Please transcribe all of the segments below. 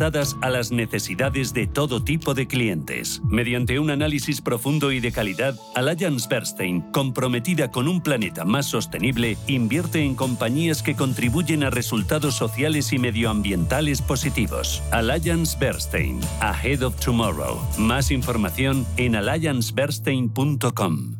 adaptadas a las necesidades de todo tipo de clientes. Mediante un análisis profundo y de calidad, Allianz Bernstein, comprometida con un planeta más sostenible, invierte en compañías que contribuyen a resultados sociales y medioambientales positivos. Allianz Bernstein, Ahead of Tomorrow. Más información en allianzbernstein.com.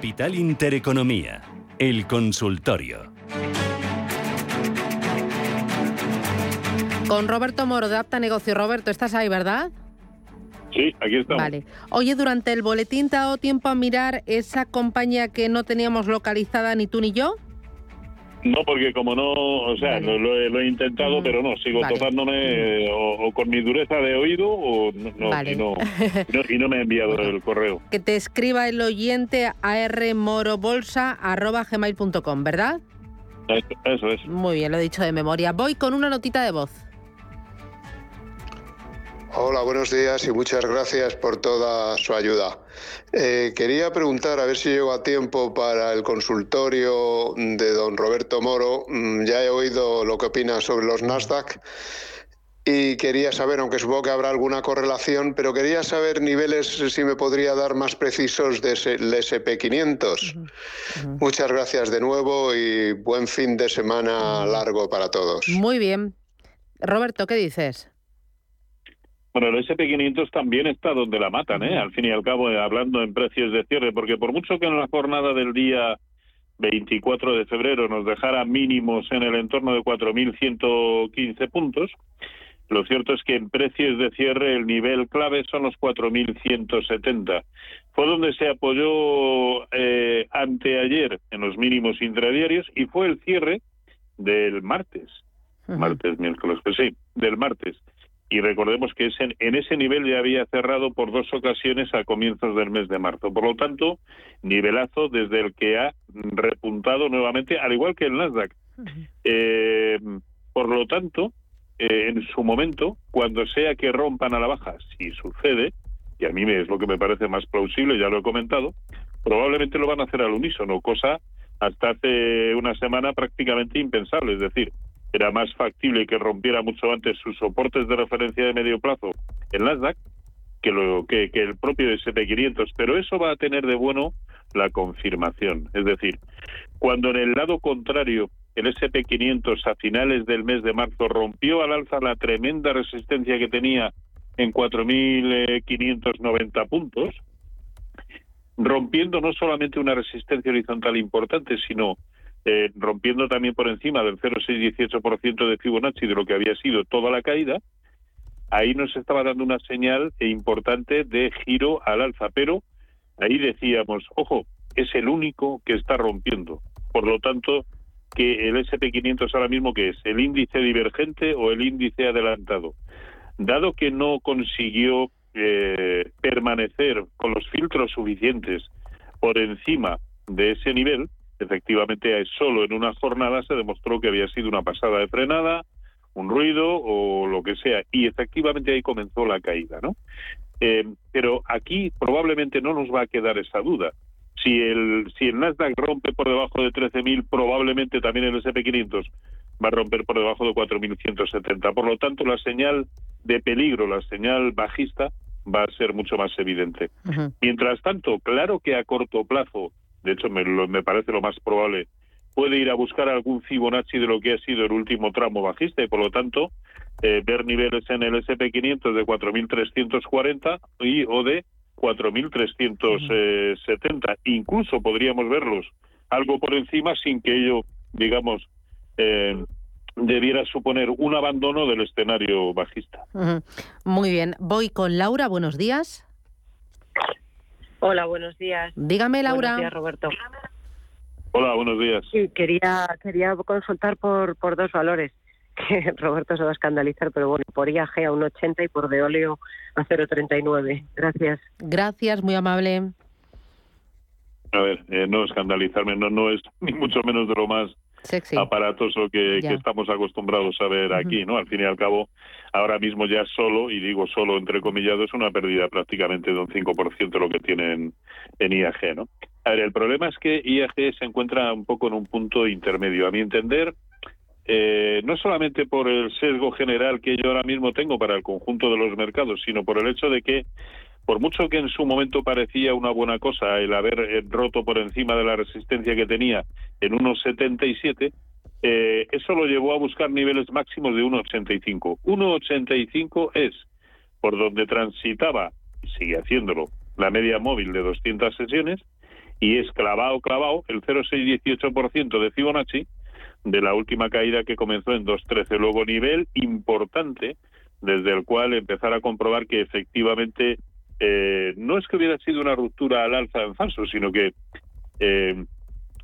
Capital Intereconomía, el consultorio. Con Roberto Moro de Apta Negocio. Roberto, estás ahí, ¿verdad? Sí, aquí estamos. Vale. Oye, durante el boletín te ha dado tiempo a mirar esa compañía que no teníamos localizada ni tú ni yo. No, porque como no, o sea, lo, he, intentado, pero no, sigo topándome o, con mi dureza de oído o no, y, no, y, no, me ha enviado el correo. Que te escriba el oyente a rmorobolsa.gmail.com, ¿verdad? Eso, eso es. Muy bien, lo he dicho de memoria. Voy con una notita de voz. Hola, buenos días y muchas gracias por toda su ayuda. Eh, quería preguntar a ver si llego a tiempo para el consultorio de don Roberto Moro. Mm, ya he oído lo que opina sobre los Nasdaq y quería saber, aunque supongo que habrá alguna correlación, pero quería saber niveles, si me podría dar más precisos del SP500. Muchas gracias de nuevo y buen fin de semana largo para todos. Muy bien. Roberto, ¿qué dices? Bueno, el SP500 también está donde la matan, ¿eh? Al fin y al cabo, eh, hablando en precios de cierre, porque por mucho que en la jornada del día 24 de febrero nos dejara mínimos en el entorno de 4.115 puntos, lo cierto es que en precios de cierre el nivel clave son los 4.170. Fue donde se apoyó eh, anteayer en los mínimos intradiarios y fue el cierre del martes. Martes, miércoles, pues sí, del martes y recordemos que en, ese nivel ya había cerrado por dos ocasiones a comienzos del mes de marzo. Por lo tanto, nivelazo desde el que ha repuntado nuevamente, al igual que el Nasdaq. Eh, por lo tanto, eh, en su momento, cuando sea que rompan a la baja, si sucede, y a mí es lo que me parece más plausible, ya lo he comentado, probablemente lo van a hacer al unísono, cosa hasta hace una semana prácticamente impensable. Es decir, era más factible que rompiera mucho antes sus soportes de referencia de medio plazo en Nasdaq que, lo, que, que el propio SP500, pero eso va a tener de bueno la confirmación. Es decir, cuando en el lado contrario el SP500 a finales del mes de marzo rompió al alza la tremenda resistencia que tenía en 4.590 puntos, rompiendo no solamente una resistencia horizontal importante, sino eh, rompiendo también por encima del 0,618% de Fibonacci de lo que había sido toda la caída, ahí nos estaba dando una señal importante de giro al alza, pero ahí decíamos, ojo, es el único que está rompiendo. Por lo tanto, que el SP500 ahora mismo que es el índice divergente o el índice adelantado. Dado que no consiguió eh, permanecer con los filtros suficientes por encima de ese nivel, efectivamente solo en una jornada se demostró que había sido una pasada de frenada, un ruido o lo que sea, y efectivamente ahí comenzó la caída, ¿no? Eh, pero aquí probablemente no nos va a quedar esa duda. Si el, si el Nasdaq rompe por debajo de 13.000, probablemente también el SP500 va a romper por debajo de 4.170. Por lo tanto, la señal de peligro, la señal bajista, va a ser mucho más evidente. Mientras tanto, claro que a corto plazo de hecho me, me parece lo más probable, puede ir a buscar algún Fibonacci de lo que ha sido el último tramo bajista y por lo tanto eh, ver niveles en el SP500 de 4.340 y o de 4.370. Incluso podríamos verlos algo por encima sin que ello, digamos, eh, debiera suponer un abandono del escenario bajista. Muy bien. Voy con Laura. Buenos días. Hola, buenos días. Dígame, Laura. Buenos días, Roberto. Hola, buenos días. Sí, quería, quería consultar por, por dos valores que Roberto se va a escandalizar, pero bueno, por IAG a 1,80 y por Deoleo a 0,39. Gracias. Gracias, muy amable. A ver, eh, no escandalizarme, no, no es ni mucho menos de lo más Sexy. aparatoso que, Ya. que estamos acostumbrados a ver aquí, ¿no? Al fin y al cabo, ahora mismo ya solo, y digo solo entre comillado, es una pérdida prácticamente de un 5% lo que tienen en IAG, ¿no? A ver, el problema es que IAG se encuentra un poco en un punto intermedio. A mi entender, eh, no solamente por el sesgo general que yo ahora mismo tengo para el conjunto de los mercados, sino por el hecho de que, por mucho que en su momento parecía una buena cosa el haber eh, roto por encima de la resistencia que tenía en 1,77, eh, eso lo llevó a buscar niveles máximos de 1,85. 1,85 es por donde transitaba, y sigue haciéndolo, la media móvil de 200 sesiones, y es clavado, clavado, el 0,618% de Fibonacci de la última caída que comenzó en 2.13. Luego, nivel importante desde el cual empezar a comprobar que efectivamente eh, no es que hubiera sido una ruptura al alza en falso, sino que eh,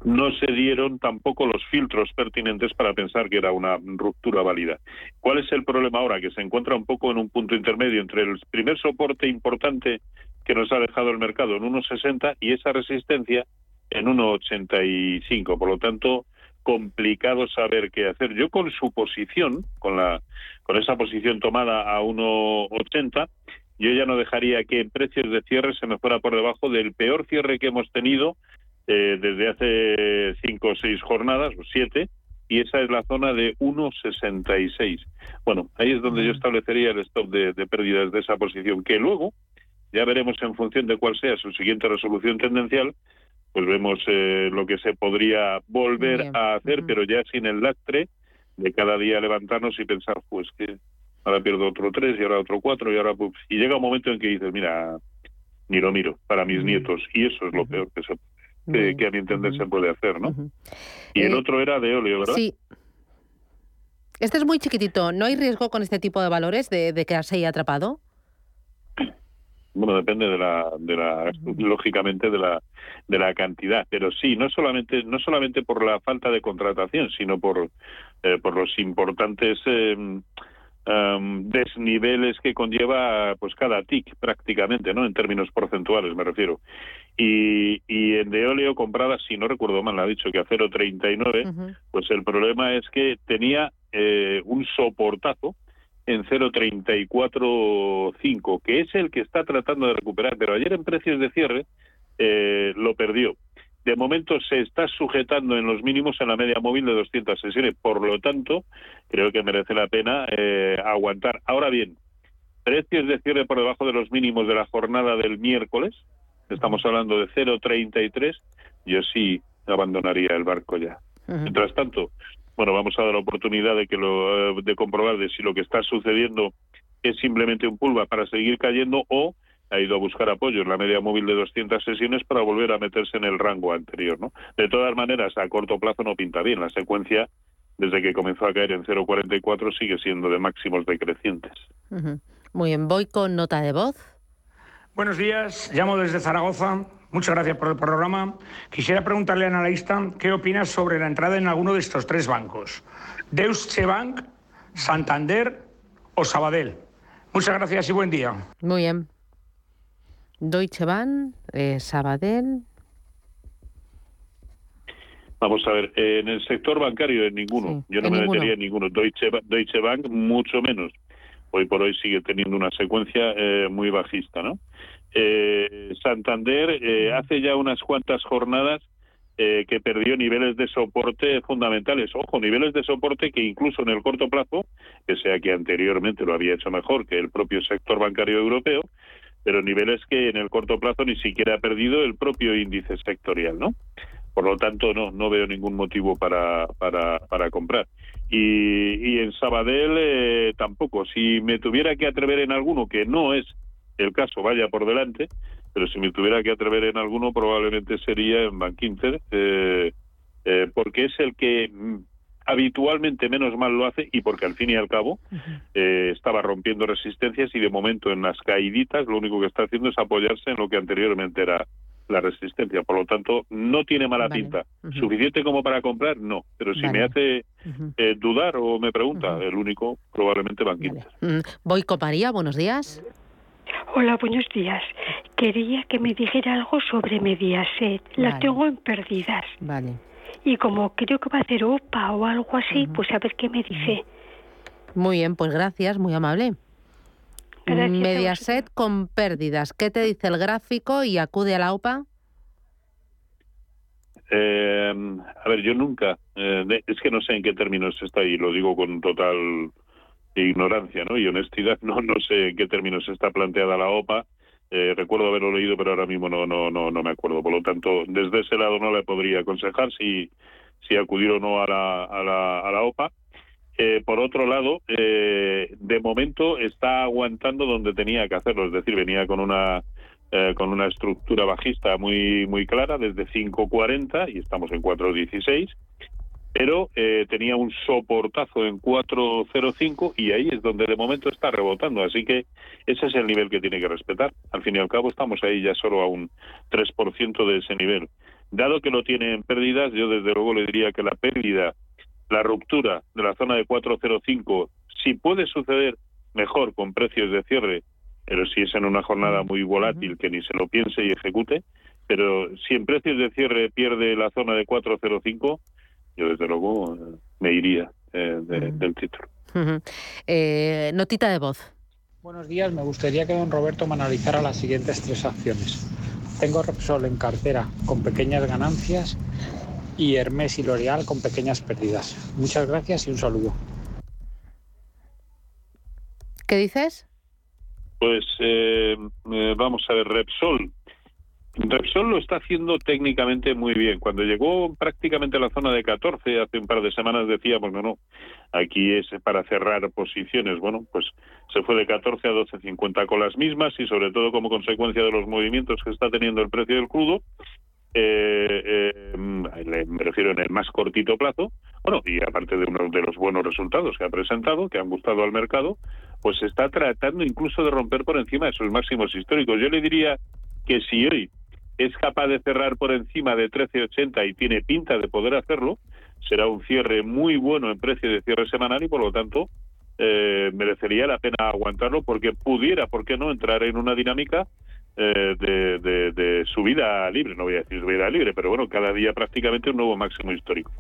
no se dieron tampoco los filtros pertinentes para pensar que era una ruptura válida. ¿Cuál es el problema ahora? Que se encuentra un poco en un punto intermedio entre el primer soporte importante que nos ha dejado el mercado en 1,60 y esa resistencia en 1,85. Por lo tanto, complicado saber qué hacer. Yo con su posición, con la con esa posición tomada a 1,80, yo ya no dejaría que en precios de cierre se me fuera por debajo del peor cierre que hemos tenido eh, desde hace cinco o seis jornadas, o siete, y esa es la zona de 1,66. Bueno, ahí es donde yo establecería el stop de, de pérdidas de esa posición, que luego ya veremos en función de cuál sea su siguiente resolución tendencial, pues vemos eh, lo que se podría volver Bien. a hacer, pero ya sin el lastre de cada día levantarnos y pensar, pues que ahora pierdo otro tres y ahora otro cuatro y ahora pues, y llega un momento en que dices, mira, ni lo miro para mis nietos y eso es lo peor que se que, a mi entender se puede hacer, ¿no? Y el Eh, otro era de óleo, ¿verdad? Sí. Este es muy chiquitito. ¿No hay riesgo con este tipo de valores de, de quedarse ahí atrapado? Bueno, depende de la, de la, lógicamente de la, de la cantidad, pero sí, no solamente, no solamente por la falta de contratación, sino por, eh, por los importantes eh, em, desniveles que conlleva, pues cada TIC prácticamente, ¿no? En términos porcentuales me refiero. Y, y en de óleo comprada, si no recuerdo mal, ha dicho que a 0,39, Ujú. pues el problema es que tenía eh, un soportazo en 0,34,5, que es el que está tratando de recuperar, pero ayer en precios de cierre eh, lo perdió. De momento se está sujetando en los mínimos en la media móvil de 200 sesiones, por lo tanto, creo que merece la pena eh, aguantar. Ahora bien, precios de cierre por debajo de los mínimos de la jornada del miércoles, estamos hablando de 0,33, yo sí abandonaría el barco ya. Mientras tanto, bueno, vamos a dar la oportunidad de que lo, eh, de comprobar de si lo que está sucediendo es simplemente un pulva para seguir cayendo o ha ido a buscar apoyo en la media móvil de 200 sesiones para volver a meterse en el rango anterior, ¿no? De todas maneras, a corto plazo no pinta bien. La secuencia, desde que comenzó a caer en 0,44, sigue siendo de máximos decrecientes. Muy bien, voy con nota de voz. Buenos días, llamo desde Zaragoza. Muchas gracias por el programa. Quisiera preguntarle al analista qué opina sobre la entrada en alguno de estos tres bancos: Deutsche Bank, Santander o Sabadell. Muchas gracias y buen día. Muy bien. Deutsche Bank, eh, Sabadell. Vamos a ver, en el sector bancario en ninguno. Sí, Yo no me ninguno. metería en ninguno. Deutsche, Deutsche Bank mucho menos. Hoy por hoy sigue teniendo una secuencia eh, muy bajista, ¿no? Eh, Santander eh, hace ya unas cuantas jornadas eh, que perdió niveles de soporte fundamentales. Ojo, niveles de soporte que incluso en el corto plazo, pese a que anteriormente lo había hecho mejor que el propio sector bancario europeo, pero niveles que en el corto plazo ni siquiera ha perdido el propio índice sectorial, ¿no? Por lo tanto, no, no veo ningún motivo para, para, comprar. Y, en Sabadell eh, tampoco. Si me tuviera que atrever en alguno, que no es el caso, vaya por delante, pero si me tuviera que atrever en alguno, probablemente sería en Bank eh, eh, porque es el que mm, habitualmente menos mal lo hace y porque al fin y al cabo eh, estaba rompiendo resistencias y de momento en las caíditas lo único que está haciendo es apoyarse en lo que anteriormente era la resistencia. Por lo tanto, no tiene mala pinta. ¿Suficiente como para comprar? No. Pero si me hace eh, dudar o me pregunta, el único probablemente Bank mm, Voy con María, buenos días. Hola, buenos días. Quería que me dijera algo sobre Mediaset. La tengo en pérdidas. Vale. Y como creo que va a hacer OPA o algo así, pues a ver qué me dice. Muy bien, pues gracias, muy amable. Mediaset con pérdidas. ¿Qué te dice el gráfico y acude a la OPA? Eh, a ver, yo nunca, eh, es que no sé en qué términos está y lo digo con total ignorancia ¿no? y honestidad, no, no sé en qué términos está planteada la OPA. Eh, recuerdo haberlo leído, pero ahora mismo no, no, no, no me acuerdo. Por lo tanto, desde ese lado no le podría aconsejar si, si acudir o no a la, a la, a la OPA. Eh, por otro lado, eh, de momento está aguantando donde tenía que hacerlo, es decir, venía con una eh, con una estructura bajista muy muy clara desde 5.40 y estamos en 4.16, pero tenía un soportazo en 4.05 y ahí es donde de momento está rebotando, así que ese es el nivel que tiene que respetar. Al fin y al cabo estamos ahí ya solo a un 3% de ese nivel. Dado que lo tiene en pérdidas, yo desde luego le diría que la pérdida la ruptura de la zona de 405, si puede suceder mejor con precios de cierre, pero si es en una jornada muy volátil que ni se lo piense y ejecute, pero si en precios de cierre pierde la zona de 405, yo desde luego me iría eh, del título. Eh, notita de voz. Buenos días, me gustaría que don Roberto me analizara las siguientes tres acciones. Tengo Repsol en cartera con pequeñas ganancias y Hermes y L'Oreal con pequeñas pérdidas. Muchas gracias y un saludo. ¿Qué dices? Pues eh, eh, vamos a ver, Repsol. Repsol lo está haciendo técnicamente muy bien. Cuando llegó prácticamente a la zona de 14, hace un par de semanas decíamos, no, no, aquí es para cerrar posiciones. Bueno, pues se fue de 14 a 12.50 con las mismas y sobre todo como consecuencia de los movimientos que está teniendo el precio del crudo, eh, eh, me refiero en el más cortito plazo, bueno, y aparte de uno de los buenos resultados que ha presentado, que han gustado al mercado, pues está tratando incluso de romper por encima de sus máximos históricos. Yo le diría que si hoy es capaz de cerrar por encima de 13.80 y tiene pinta de poder hacerlo, será un cierre muy bueno en precio de cierre semanal y por lo tanto eh, merecería la pena aguantarlo porque pudiera, ¿por qué no?, entrar en una dinámica eh, de, de, subida libre, no voy a decir subida libre, pero bueno, cada día prácticamente un nuevo máximo histórico.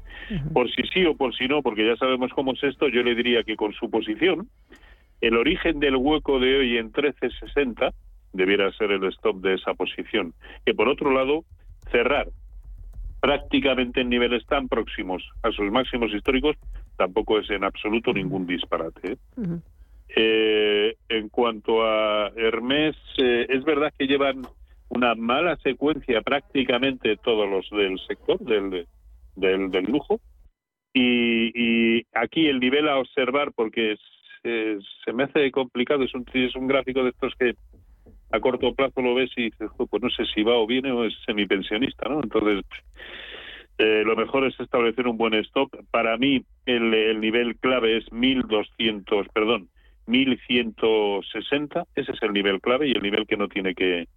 Por si sí o por si no, porque ya sabemos cómo es esto, yo le diría que con su posición, el origen del hueco de hoy en 1360 debiera ser el stop de esa posición. Que por otro lado, cerrar prácticamente en niveles tan próximos a sus máximos históricos tampoco es en absoluto ningún disparate. ¿eh? Eh, en cuanto a Hermes, eh, es verdad que llevan una mala secuencia prácticamente todos los del sector del, del, lujo. Y, aquí el nivel a observar, porque se me hace complicado, es un, es un gráfico de estos que a corto plazo lo ves y dices, pues no sé si va o viene o es semipensionista, ¿no? Entonces, eh, lo mejor es establecer un buen stop. Para mí, el, el nivel clave es 1200, perdón, 1160, ese es el nivel clave y el nivel que no tiene que,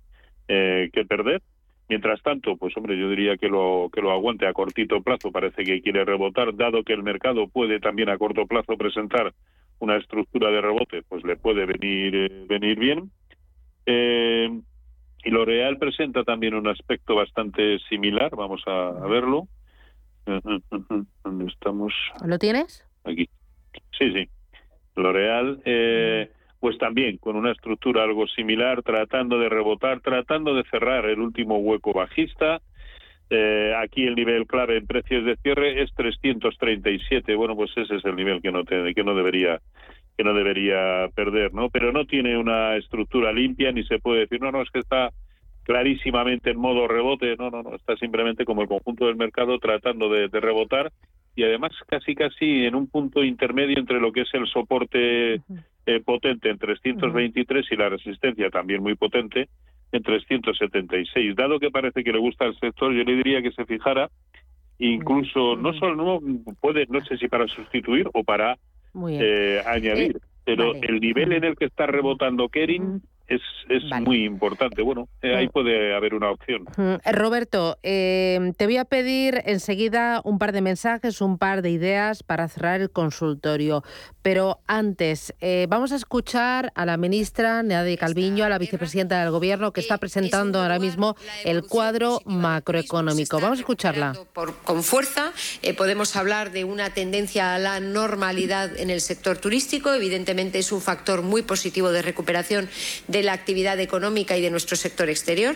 eh, que perder. Mientras tanto, pues hombre, yo diría que lo que lo aguante a cortito plazo, parece que quiere rebotar, dado que el mercado puede también a corto plazo presentar una estructura de rebote, pues le puede venir eh, venir bien. Eh, y lo real presenta también un aspecto bastante similar, vamos a, a verlo. ¿Dónde estamos? ¿Lo tienes? Aquí. Sí, sí. L'Oreal, eh, pues también con una estructura algo similar, tratando de rebotar, tratando de cerrar el último hueco bajista. Eh, aquí el nivel clave en precios de cierre es 337. Bueno, pues ese es el nivel que no que no debería que no debería perder, ¿no? Pero no tiene una estructura limpia ni se puede decir no, no es que está clarísimamente en modo rebote. No, no, no. Está simplemente como el conjunto del mercado tratando de rebotar y además casi casi en un punto intermedio entre lo que es el soporte eh, potente en 323 y la resistencia también muy potente en 376. Dado que parece que le gusta el sector, yo le diría que se fijara incluso no solo no puede, no sé si para sustituir o para eh, añadir, eh, pero el nivel en el que está rebotando Kering es, es muy importante. Bueno, eh, ahí puede haber una opción. Eh, Roberto, eh, te voy a pedir enseguida un par de mensajes, un par de ideas para cerrar el consultorio. Pero antes, vamos a escuchar a la ministra Nadia Calviño, a la vicepresidenta del Gobierno, que está presentando ahora mismo el cuadro macroeconómico. Vamos a escucharla. con fuerza, podemos hablar de una tendencia a la normalidad en el sector turístico. Evidentemente es un factor muy positivo de recuperación de de la actividad económica y de nuestro sector exterior.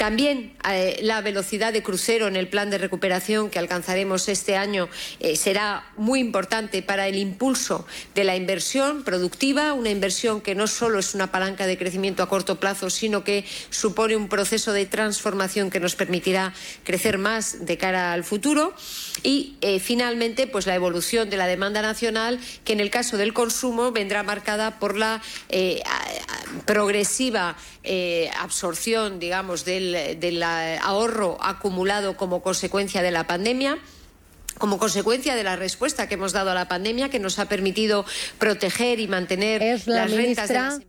También eh, la velocidad de crucero en el plan de recuperación que alcanzaremos este año eh, será muy importante para el impulso de la inversión productiva, una inversión que no solo es una palanca de crecimiento a corto plazo, sino que supone un proceso de transformación que nos permitirá crecer más de cara al futuro. Y eh, finalmente, pues la evolución de la demanda nacional, que en el caso del consumo vendrá marcada por la progresiva absorción, digamos, del, del ahorro acumulado como consecuencia de la pandemia como consecuencia de la respuesta que hemos dado a la pandemia, que nos ha permitido proteger y mantener las rentas de las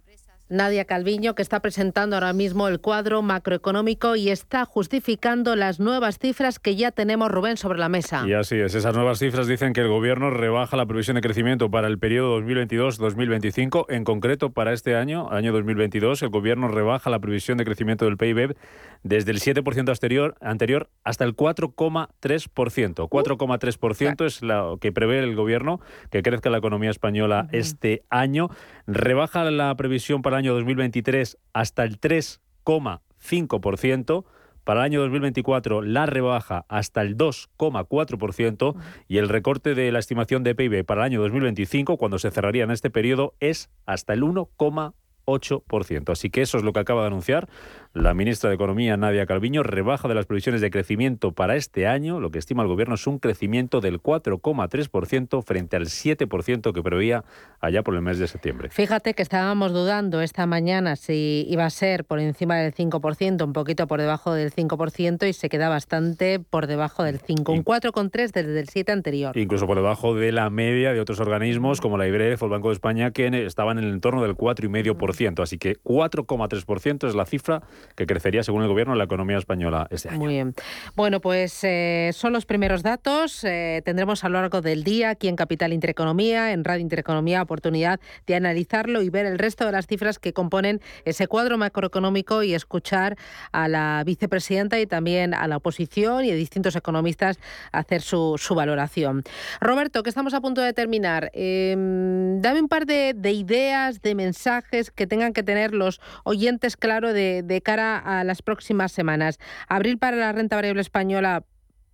Nadia Calviño, que está presentando ahora mismo el cuadro macroeconómico y está justificando las nuevas cifras que ya tenemos, Rubén, sobre la mesa. Y así es, esas nuevas cifras dicen que el Gobierno rebaja la previsión de crecimiento para el periodo 2022-2025. En concreto, para este año, año 2022, el Gobierno rebaja la previsión de crecimiento del PIB desde el 7% anterior, anterior hasta el 4,3%. 4,3% es lo que prevé el Gobierno que crezca la economía española este año. Rebaja la previsión para el año 2023 hasta el 3,5%. Para el año 2024 la rebaja hasta el 2,4% y el recorte de la estimación de PIB para el año 2025, cuando se cerraría en este periodo, es hasta el 1,1%. 8%. Así que eso es lo que acaba de anunciar la ministra de Economía, Nadia Calviño. Rebaja de las previsiones de crecimiento para este año. Lo que estima el gobierno es un crecimiento del 4,3% frente al 7% que preveía allá por el mes de septiembre. Fíjate que estábamos dudando esta mañana si iba a ser por encima del 5%, un poquito por debajo del 5% y se queda bastante por debajo del 5, un 4,3 desde el 7 anterior. Incluso por debajo de la media de otros organismos como la IBREF o el Banco de España que estaban en el entorno del 4,5%. Así que 4,3% es la cifra que crecería, según el Gobierno, la economía española este año. Muy bien. Bueno, pues eh, son los primeros datos. Eh, tendremos a lo largo del día aquí en Capital Intereconomía, en Radio Intereconomía, oportunidad de analizarlo y ver el resto de las cifras que componen ese cuadro macroeconómico y escuchar a la vicepresidenta y también a la oposición y a distintos economistas hacer su, valoración. Roberto, que estamos a punto de terminar, em, dame un par de, de ideas, de mensajes que tengan que tener los oyentes claro de, de cara a las próximas semanas. Abril para la renta variable española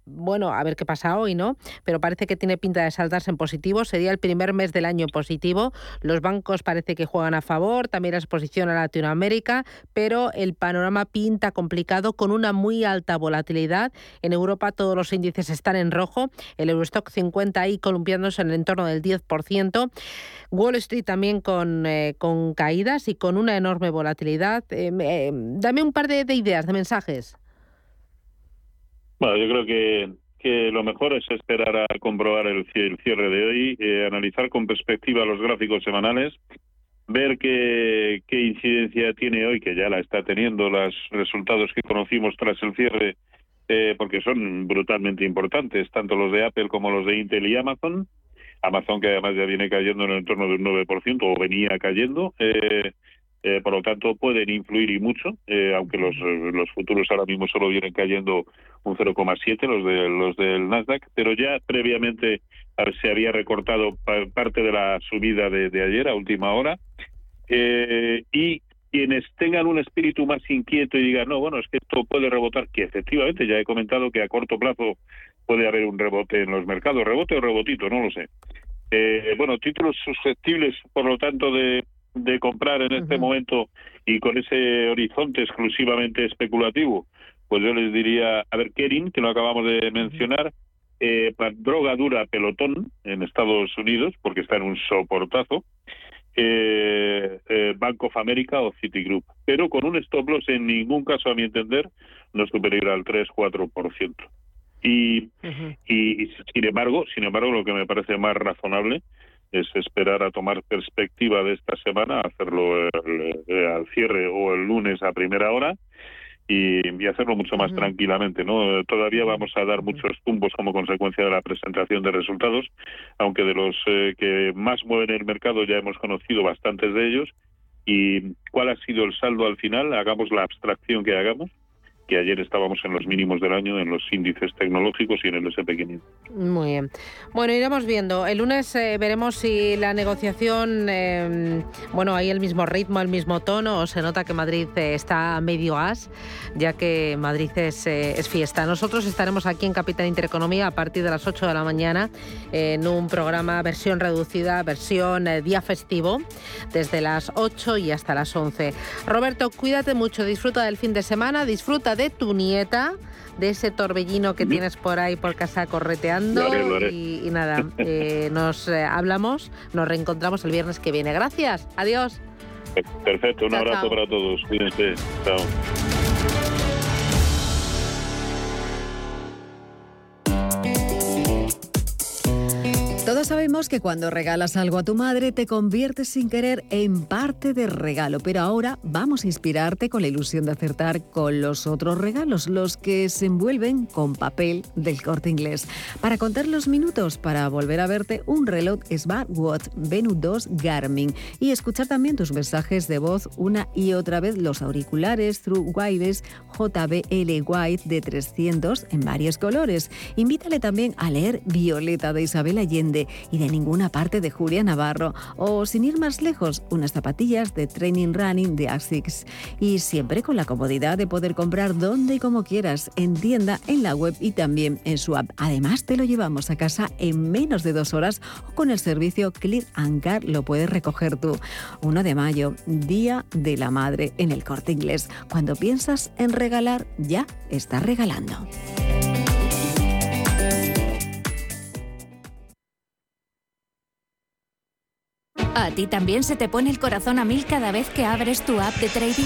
bueno, a ver qué pasa hoy, ¿no? Pero parece que tiene pinta de saltarse en positivo. Sería el primer mes del año positivo. Los bancos parece que juegan a favor, también la exposición a Latinoamérica, pero el panorama pinta complicado con una muy alta volatilidad. En Europa todos los índices están en rojo. El Eurostock 50 ahí columpiándose en el entorno del 10%. Wall Street también con, eh, con caídas y con una enorme volatilidad. Eh, eh, dame un par de ideas, de mensajes. Bueno, yo creo que, que lo mejor es esperar a comprobar el, cierre de hoy, eh, analizar con perspectiva los gráficos semanales, ver qué, qué incidencia tiene hoy, que ya la está teniendo, los resultados que conocimos tras el cierre, eh, porque son brutalmente importantes, tanto los de Apple como los de Intel y Amazon. Amazon, que además ya viene cayendo en el entorno de un 9%, o venía cayendo. Eh, eh, por lo tanto pueden influir y mucho, eh, aunque los, los futuros ahora mismo solo vienen cayendo un 0,7 los de los del Nasdaq, pero ya previamente se había recortado parte de la subida de, ayer a última hora. Eh, y quienes tengan un espíritu más inquieto y digan no bueno es que esto puede rebotar que efectivamente ya he comentado que a corto plazo puede haber un rebote en los mercados rebote o rebotito no lo sé. Bueno títulos susceptibles por lo tanto de de comprar en este momento y con ese horizonte exclusivamente especulativo, pues yo les diría, a ver, Kering, que lo acabamos de mencionar, eh, droga dura pelotón en Estados Unidos, porque está en un soportazo, eh, eh, Bank of America o Citigroup, pero con un stop loss en ningún caso, a mi entender, no superior al 3-4%. Y, y, sin embargo, sin embargo, lo que me parece más razonable es esperar a tomar perspectiva de esta semana, hacerlo al cierre o el lunes a primera hora y, hacerlo mucho más tranquilamente. ¿no? Todavía vamos a dar muchos tumbos como consecuencia de la presentación de resultados, aunque de los eh, que más mueven el mercado ya hemos conocido bastantes de ellos. ¿Y cuál ha sido el saldo al final? Hagamos la abstracción que hagamos que ayer estábamos en los mínimos del año en los índices tecnológicos y en el SP500. Muy bien. Bueno, iremos viendo. El lunes eh, veremos si la negociación, em, bueno, hay el mismo ritmo, el mismo tono, o se nota que Madrid eh, está medio as, ya que Madrid es, eh, es, fiesta. Nosotros estaremos aquí en Capital Intereconomía a partir de las 8 de la mañana en un programa versión reducida, versión día festivo, desde las 8 y hasta las 11. Roberto, cuídate mucho, disfruta del fin de semana, disfruta de tu nieta, de ese torbellino que tienes por ahí por casa correteando. Y, nada, eh, nos eh, hablamos, nos reencontramos el viernes que viene. Gracias, adiós. Perfecto, un abrazo para todos. Cuídense. Chao. Todos sabemos que cuando regalas algo a tu madre te conviertes sin querer en parte del regalo, pero ahora vamos a inspirarte con la ilusión de acertar con los otros regalos, los que se envuelven con papel del corte inglés. Para contar los minutos, para volver a verte un reloj Smartwatch Venu 2 Garmin y escuchar también tus mensajes de voz una y otra vez los auriculares True Wireless JBL White de 300 en varios colores. Invítale también a leer Violeta de Isabel Allende y de ninguna parte de Julia Navarro. O sin ir más lejos, unas zapatillas de Training Running de Asics. Y siempre con la comodidad de poder comprar donde y como quieras, en tienda, en la web y también en su app. Además, te lo llevamos a casa en menos de dos horas o con el servicio Clear Car lo puedes recoger tú. 1 de mayo, Día de la Madre en el corte inglés. Cuando piensas en regalar, ya estás regalando. ¿A ti también se te pone el corazón a mil cada vez que abres tu app de trading?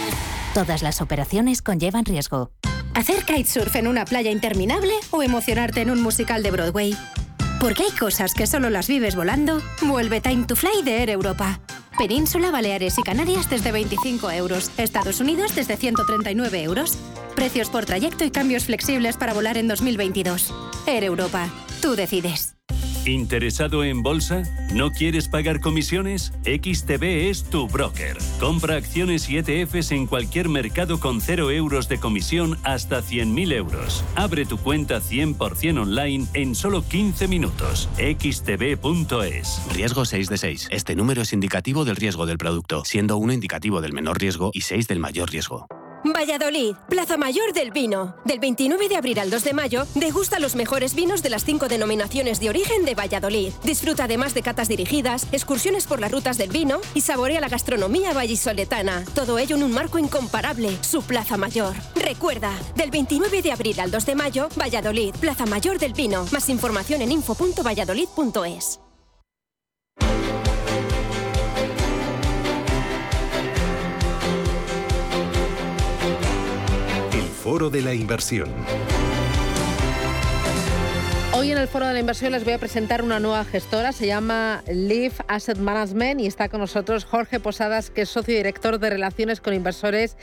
Todas las operaciones conllevan riesgo. ¿Hacer kitesurf en una playa interminable o emocionarte en un musical de Broadway? Porque hay cosas que solo las vives volando. Vuelve Time to Fly de Air Europa. Península, Baleares y Canarias desde 25 euros. Estados Unidos desde 139 euros. Precios por trayecto y cambios flexibles para volar en 2022. Air Europa. Tú decides. ¿Interesado en bolsa? ¿No quieres pagar comisiones? XTB es tu broker. Compra acciones y ETFs en cualquier mercado con 0 euros de comisión hasta 100.000 euros. Abre tu cuenta 100% online en solo 15 minutos. xtb.es. Riesgo 6 de 6. Este número es indicativo del riesgo del producto, siendo 1 indicativo del menor riesgo y 6 del mayor riesgo. Valladolid, Plaza Mayor del Vino. Del 29 de abril al 2 de mayo, degusta los mejores vinos de las cinco denominaciones de origen de Valladolid. Disfruta además de catas dirigidas, excursiones por las rutas del vino y saborea la gastronomía vallisoletana. Todo ello en un marco incomparable, su Plaza Mayor. Recuerda, del 29 de abril al 2 de mayo, Valladolid, Plaza Mayor del Vino. Más información en info.valladolid.es. Foro de la Inversión. Hoy en el Foro de la Inversión les voy a presentar una nueva gestora, se llama Leaf Asset Management y está con nosotros Jorge Posadas, que es socio director de Relaciones con Inversores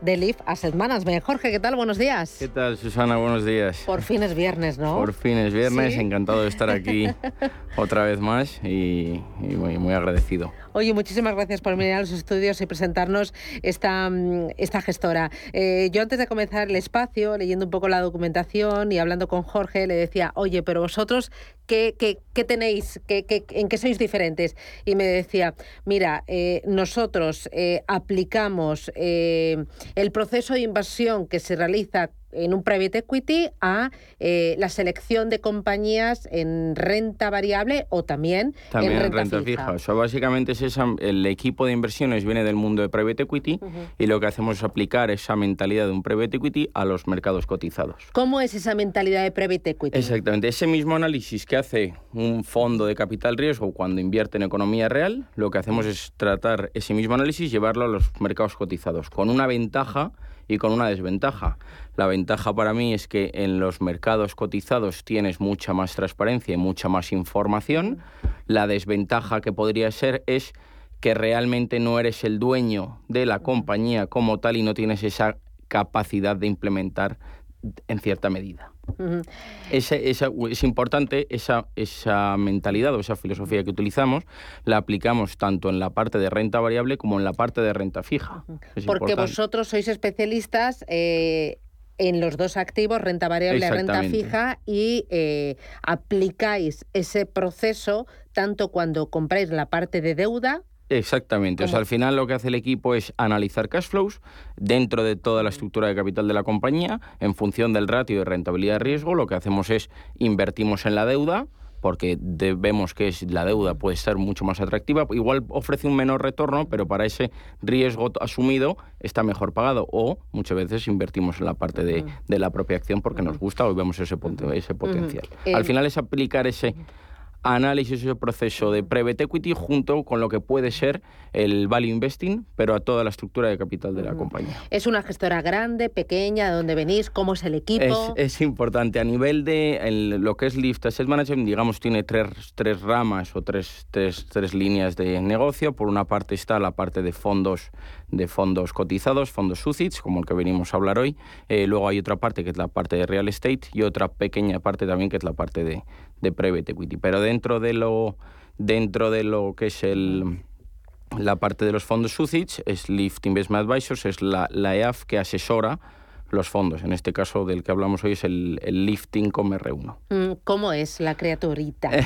de Leaf Asset Management. Jorge, ¿qué tal? Buenos días. ¿Qué tal, Susana? Buenos días. Por fin es viernes, ¿no? Por fin es viernes, encantado de estar aquí otra vez más y, muy, muy agradecido. Oye, muchísimas gracias por venir a los estudios y presentarnos esta, mm, esta gestora. Eh, yo antes de comenzar el espacio, leyendo un poco la documentación y hablando con Jorge, le decía, oye, pero vosotros, ¿qué, qué, qué tenéis? ¿Qué, qué, ¿En qué sois diferentes? Y me decía, mira, eh, nosotros eh, aplicamos el proceso de inversión que se realiza en un private equity a eh, la selección de compañías en renta variable o también, También en en renta, renta, fija. O sea, básicamente es esa- el equipo de inversiones viene del mundo de private equity y lo que hacemos es aplicar esa mentalidad de un private equity a los mercados cotizados. ¿Cómo es esa mentalidad de private equity? Exactamente. Ese mismo análisis que hace un fondo de capital riesgo cuando invierte en economía real, lo que hacemos es tratar ese mismo análisis y llevarlo a los mercados cotizados, con una ventaja y con una desventaja. La ventaja para mí es que en los mercados cotizados tienes mucha más transparencia y mucha más información. La desventaja que podría ser es que realmente no eres el dueño de la compañía como tal y no tienes esa capacidad de implementar en cierta medida. Ese- esa- es importante esa, esa mentalidad o esa filosofía que utilizamos, la aplicamos tanto en la parte de renta variable como en la parte de renta fija. Porque importante. vosotros sois especialistas eh, en los dos activos, renta variable y renta fija, y eh, aplicáis ese proceso tanto cuando compráis la parte de deuda Exactamente. O sea, al final lo que hace el equipo es analizar cash flows dentro de toda la estructura de capital de la compañía, en función del ratio de rentabilidad de riesgo, lo que hacemos es invertimos en la deuda porque vemos que es, la deuda puede ser mucho más atractiva. Igual ofrece un menor retorno, pero para ese riesgo asumido está mejor pagado. O muchas veces invertimos en la parte de, de la propia acción porque nos gusta o vemos ese, ese potencial. Al final es aplicar ese análisis, ese proceso de private equity junto con lo que puede ser el value investing, pero a toda la estructura de capital de la compañía. es una gestora grande, pequeña, de dónde venís, cómo es el Es, equipo. es importante. A nivel de el- lo que es Lift Asset Management, digamos, tiene tres, tres ramas o tres, tres, tres líneas de negocio. Por una parte está la parte de fondos de fondos cotizados, fondos SUCITS, como el que venimos a hablar hoy. Eh, luego hay otra parte que es la parte de real estate y otra pequeña parte también que es la parte de, de private equity. Pero dentro de lo dentro de lo que es el la parte de los fondos SUCITS es Lift Investment Advisors, es la, la EAF que asesora los fondos. En este caso del que hablamos hoy es el, el Lift Income R1. Mm, ¿Cómo es la criaturita?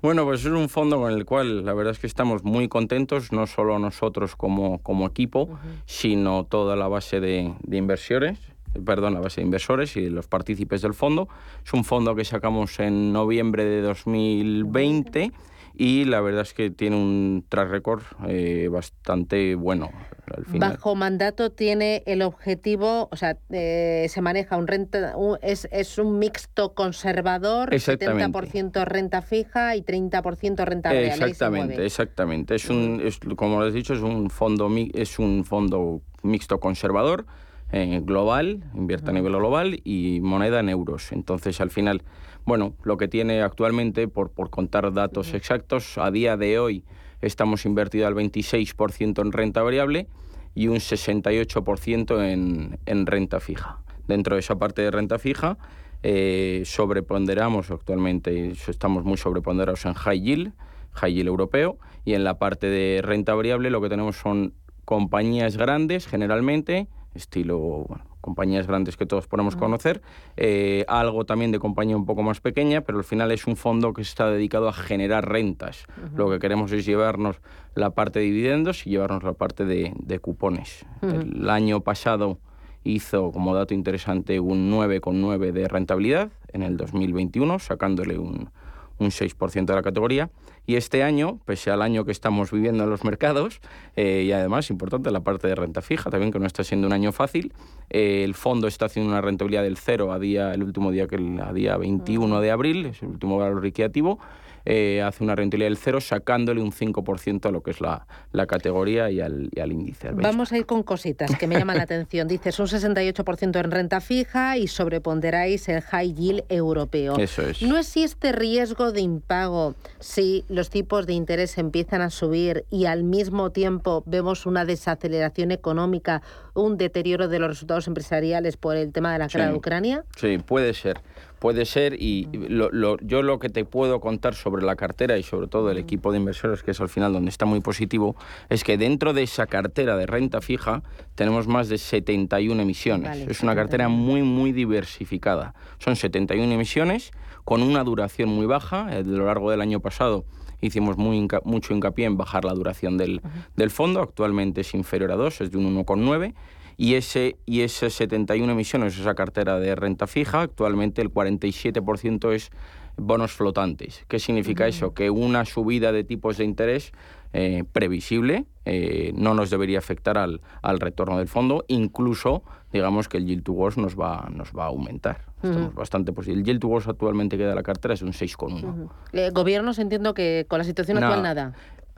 Bueno, pues es un fondo con el cual la verdad es que estamos muy contentos, no solo nosotros como, como equipo, sino toda la base de, de inversores, perdón, la base de inversores y los partícipes del fondo. Es un fondo que sacamos en noviembre de 2020 y la verdad es que tiene un track record eh, bastante bueno. Al final. Bajo mandato tiene el objetivo, o sea, eh, se maneja un renta, un- es, es un mixto conservador, Exactamente. 70% renta fija y 30% renta se Exactamente, exactamente. Es un, es, como les he dicho, es un fondo, es un fondo mixto conservador, eh, global, invierte a nivel global y moneda en euros. Entonces, al final, bueno, lo que tiene actualmente, por, por contar datos exactos, a día de hoy estamos invertidos al 26% en renta variable y un 68% en, en renta fija. Dentro de esa parte de renta fija, eh, sobreponderamos actualmente, estamos muy sobreponderados en high yield, high yield europeo, y en la parte de renta variable lo que tenemos son compañías grandes, generalmente, estilo bueno, compañías grandes que todos podemos conocer, eh, algo también de compañía un poco más pequeña, pero al final es un fondo que está dedicado a generar rentas. Lo que queremos es llevarnos la parte de dividendos y llevarnos la parte de, de cupones. Ujú. El año pasado hizo como dato interesante un 9,9 de rentabilidad en el 2021, sacándole un, un 6% de la categoría. Y este año, pese al año que estamos viviendo en los mercados, eh, y además, importante, la parte de renta fija también, que no está siendo un año fácil, eh, el fondo está haciendo una rentabilidad del cero a día, el último día, que el, a día 21 de abril, es el último valor liquidativo, eh, hace una rentabilidad del cero, sacándole un 5% a lo que es la, la categoría y al, y al índice. al. Vamos a ir con cositas que me llaman la atención. Dices un 68% en renta fija y sobreponderáis el high yield europeo. Eso es. ¿No existe riesgo de impago si los tipos de interés empiezan a subir y al mismo tiempo vemos una desaceleración económica, un deterioro de los resultados empresariales por el tema de la guerra Sí. de Ucrania? Sí, puede ser. Puede ser y lo- lo- yo lo que te puedo contar sobre la cartera y sobre todo el equipo de inversores, que es al final donde está muy positivo, es que dentro de esa cartera de renta fija tenemos más de 71 emisiones. Vale, es una cartera muy, muy diversificada. Son 71 emisiones con una duración muy baja. A lo largo del año pasado hicimos muy mucho hincapié en bajar la duración del, del fondo. Actualmente es inferior a 2, es de un 1,9 y ese y esas 71 emisiones, esa cartera de renta fija, actualmente el 47% es bonos flotantes. ¿Qué significa eso? Que una subida de tipos de interés eh, previsible eh, no nos debería afectar al, al, retorno del fondo, incluso digamos que el yield to nos va, nos va a aumentar. Estamos bastante posible. El yield to actualmente queda la cartera es un 6,1. Uh Gobiernos entiendo que con la situación actual nada.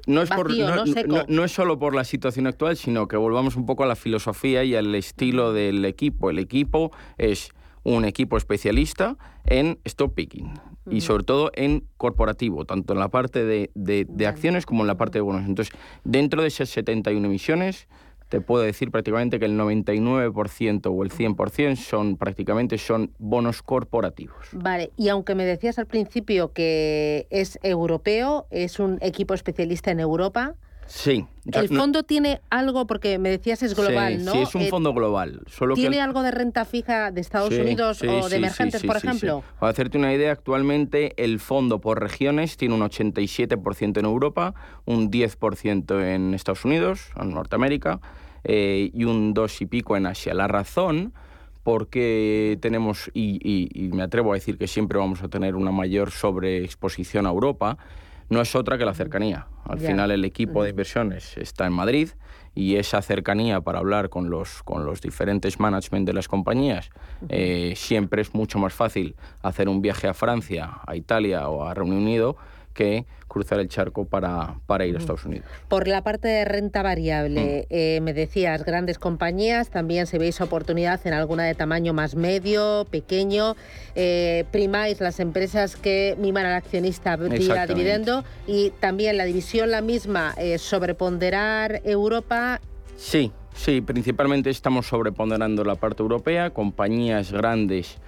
No es, por, no, es solo por la situación actual, sino que volvamos un poco a la filosofía y al estilo del equipo. El equipo es un equipo especialista en stop picking y sobre todo en corporativo, tanto en la parte de, de, acciones como en la parte de bonos. Entonces, dentro de esas 71 emisiones, te puedo decir prácticamente que el 99% o el 100% son prácticamente son bonos corporativos. Vale, y aunque me decías al principio que es europeo, es un equipo especialista en Europa, Sí. El fondo tiene algo, porque me decías es global, ¿no? Sí, es un eh, fondo global. Solo ¿Tiene algo de renta fija de Estados Unidos o de emergentes, por ejemplo? Para hacerte una idea, actualmente el fondo por regiones tiene un 87% en Europa, un 10% en Estados Unidos, en Norteamérica, eh, y un 2 y pico en Asia. La razón porque tenemos, y, y me atrevo a decir que siempre vamos a tener una mayor sobreexposición a Europa, no es otra que la cercanía. Al final el equipo de inversiones está en Madrid y esa cercanía para hablar con los, con los diferentes management de las compañías eh, siempre es mucho más fácil hacer un viaje a Francia, a Italia o a Reino Unido que cruzar el charco para, para ir a Estados Unidos. Por la parte de renta variable, mm. eh, me decías, grandes compañías, también se veis oportunidad en alguna de tamaño más medio, pequeño, eh, primáis las empresas que miman al accionista vía dividendo y también la división la misma, eh, sobreponderar Europa. Sí, sí, principalmente estamos sobreponderando la parte europea, compañías grandes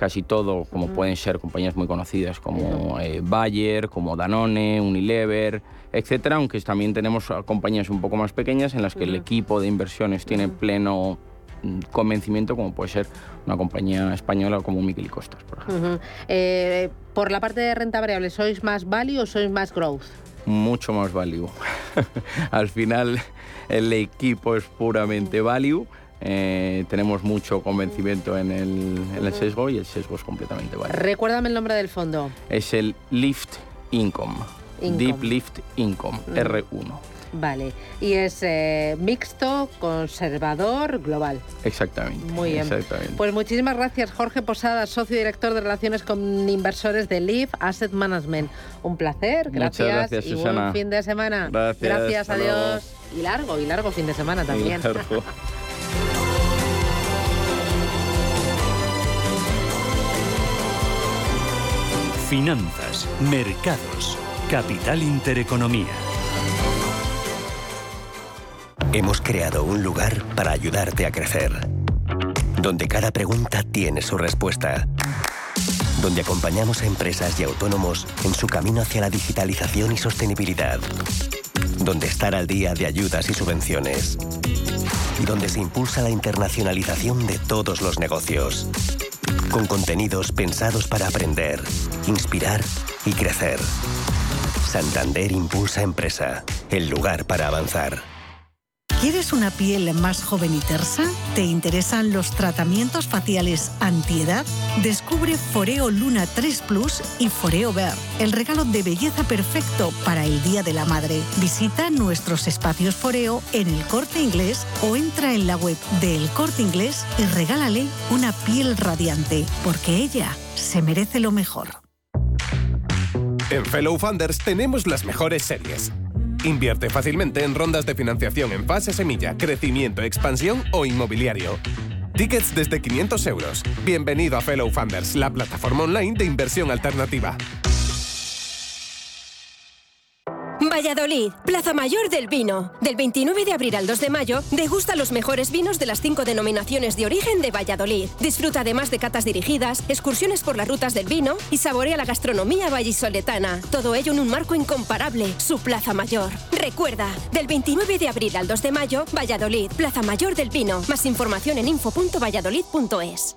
casi todo, como pueden ser compañías muy conocidas como eh, Bayer, como Danone, Unilever, etcétera, aunque también tenemos compañías un poco más pequeñas en las que el equipo de inversiones tiene pleno mm, convencimiento, como puede ser una compañía española como Miquel y Costas, por ejemplo. Eh, por la parte de renta variable, ¿sois más value o sois más growth? Mucho más value. Al final, el equipo es puramente value eh, tenemos mucho convencimiento en el, sesgo y el sesgo es completamente válido. Recuérdame el nombre del fondo. Es el Lift Income. Deep Lift Income, R1. Vale, y es eh, mixto, conservador, global. Exactamente. Muy bien. Pues muchísimas gracias, Jorge Posada, socio director de Relaciones con Inversores de Leaf Asset Management. Un placer, gracias. Muchas gracias, y buen fin de semana. Gracias. Gracias, adiós. Y largo, y largo fin de semana también. Finanzas, mercados, capital intereconomía. Hemos creado un lugar para ayudarte a crecer, donde cada pregunta tiene su respuesta, donde acompañamos a empresas y autónomos en su camino hacia la digitalización y sostenibilidad, donde estar al día de ayudas y subvenciones, y donde se impulsa la internacionalización de todos los negocios con contenidos pensados para aprender, inspirar y crecer. Santander Impulsa Empresa, el lugar para avanzar. ¿Quieres una piel más joven y tersa? ¿Te interesan los tratamientos faciales antiedad? Descubre Foreo Luna 3 Plus y Foreo Ver, el regalo de belleza perfecto para el Día de la Madre. Visita nuestros espacios Foreo en el Corte Inglés o entra en la web del Corte Inglés y regálale una piel radiante, porque ella se merece lo mejor. En Fellow Funders tenemos las mejores series Invierte fácilmente en rondas de financiación en fase semilla, crecimiento, expansión o inmobiliario. Tickets desde 500 euros. Bienvenido a Fellow Funders, la plataforma online de inversión alternativa. Valladolid, Plaza Mayor del Vino. Del 29 de abril al 2 de mayo, degusta los mejores vinos de las cinco denominaciones de origen de Valladolid. Disfruta además de catas dirigidas, excursiones por las rutas del vino y saborea la gastronomía vallisoletana. Todo ello en un marco incomparable, su Plaza Mayor. Recuerda, del 29 de abril al 2 de mayo, Valladolid, Plaza Mayor del Vino. Más información en info.valladolid.es.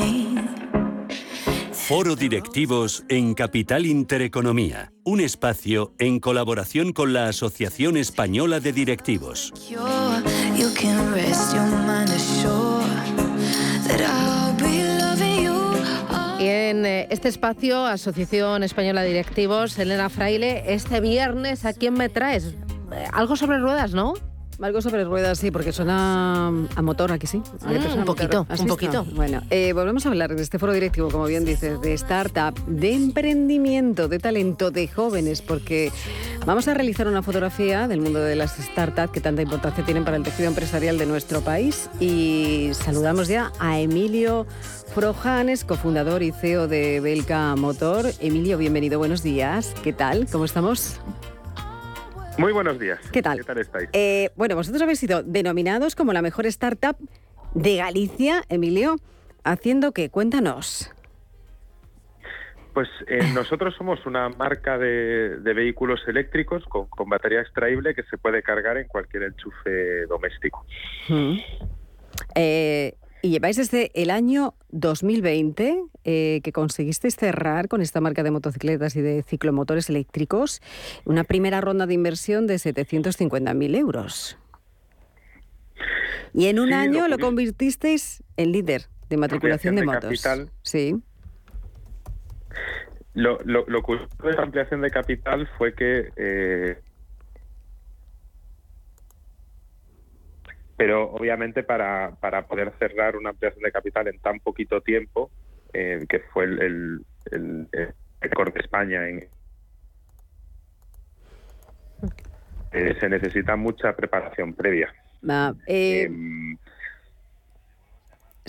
Foro Directivos en Capital Intereconomía, un espacio en colaboración con la Asociación Española de Directivos. Y en eh, este espacio, Asociación Española de Directivos, Elena Fraile, este viernes, ¿a quién me traes? Eh, Algo sobre ruedas, ¿no? Algo sobre ruedas, sí, porque suena a motor aquí sí. ¿A qué Mm, un poquito, un poquito. Bueno, eh, volvemos a hablar de este foro directivo, como bien dices, de startup, de emprendimiento, de talento, de jóvenes, porque vamos a realizar una fotografía del mundo de las startups que tanta importancia tienen para el tejido empresarial de nuestro país. Y saludamos ya a Emilio Frojanes, cofundador y CEO de Belka Motor. Emilio, bienvenido, buenos días. ¿Qué tal? ¿Cómo estamos? Muy buenos días. ¿Qué tal? ¿Qué tal estáis? Eh, bueno, vosotros habéis sido denominados como la mejor startup de Galicia, Emilio. ¿Haciendo qué? Cuéntanos. Pues eh, nosotros somos una marca de, de vehículos eléctricos con, con batería extraíble que se puede cargar en cualquier enchufe doméstico. Mm. Eh, y lleváis desde el año 2020 eh, que conseguisteis cerrar con esta marca de motocicletas y de ciclomotores eléctricos una primera ronda de inversión de 750.000 euros. Y en un Sí, año lo convirtisteis en líder de matriculación de, Ampliación de motos. capital. Sí. Lo, lo, lo curioso de la ampliación de capital fue que... eh, pero obviamente para, para poder cerrar una ampliación de capital en tan poquito tiempo, eh, que fue el, el, el, el récord de España en... eh, se necesita mucha preparación previa. Eh, Em,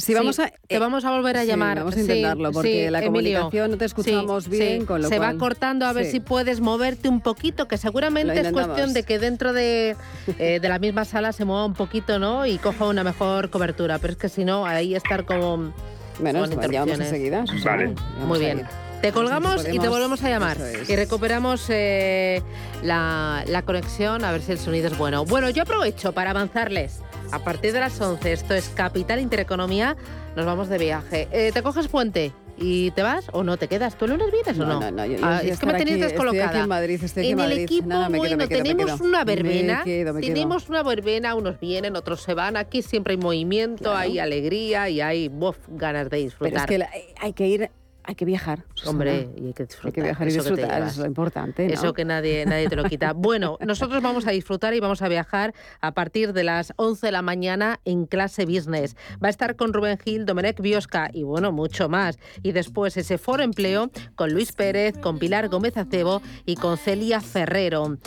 Sí, vamos a, te vamos a volver a sí, llamar. vamos a Sí, intentarlo, porque sí, la Emilio. comunicación no te escuchamos Sí, bien, sí. con lo Se cual... va cortando a ver Sí. si puedes moverte un poquito, que seguramente es cuestión de que dentro de, eh, de la misma sala se mueva un poquito, ¿no? Y coja una mejor cobertura. Pero es que si no, ahí estar como. Bueno, pues llamamos interrupciones. enseguida. Susana. Vale. Vamos Muy bien. Te Vamos colgamos si y te volvemos a llamar. Es. Y recuperamos eh, la, la conexión, a ver si el sonido es bueno. Bueno, yo aprovecho para avanzarles. A partir de las 11, esto es Capital Intereconomía, nos vamos de viaje. Eh, ¿Te coges puente y te vas o no te quedas? ¿Tú el lunes vienes o no? No, no, no, yo- yo Ah, es que me tenéis estoy descolocada. aquí en Madrid, estoy aquí en en el equipo, Nada, me quedo, bueno, me quedo, me tenemos una verbena. quedo, me quedo. tenemos una verbena, unos vienen, otros se van. Aquí siempre hay movimiento, Claro. hay alegría y hay ganas de disfrutar. Pero es que la- hay que ir, hay que viajar. Susana. Hombre, y hay que disfrutar. Hay que viajar y eso disfrutar, es lo importante, ¿no? Eso que nadie, nadie te lo quita. Bueno, nosotros vamos a disfrutar y vamos a viajar a partir de las 11 de la mañana en clase business. Va a estar con Rubén Gil, Domenech Biosca y bueno, mucho más. Y después ese foro empleo con Luis Pérez, con Pilar Gómez Acebo y con Celia Ferrero.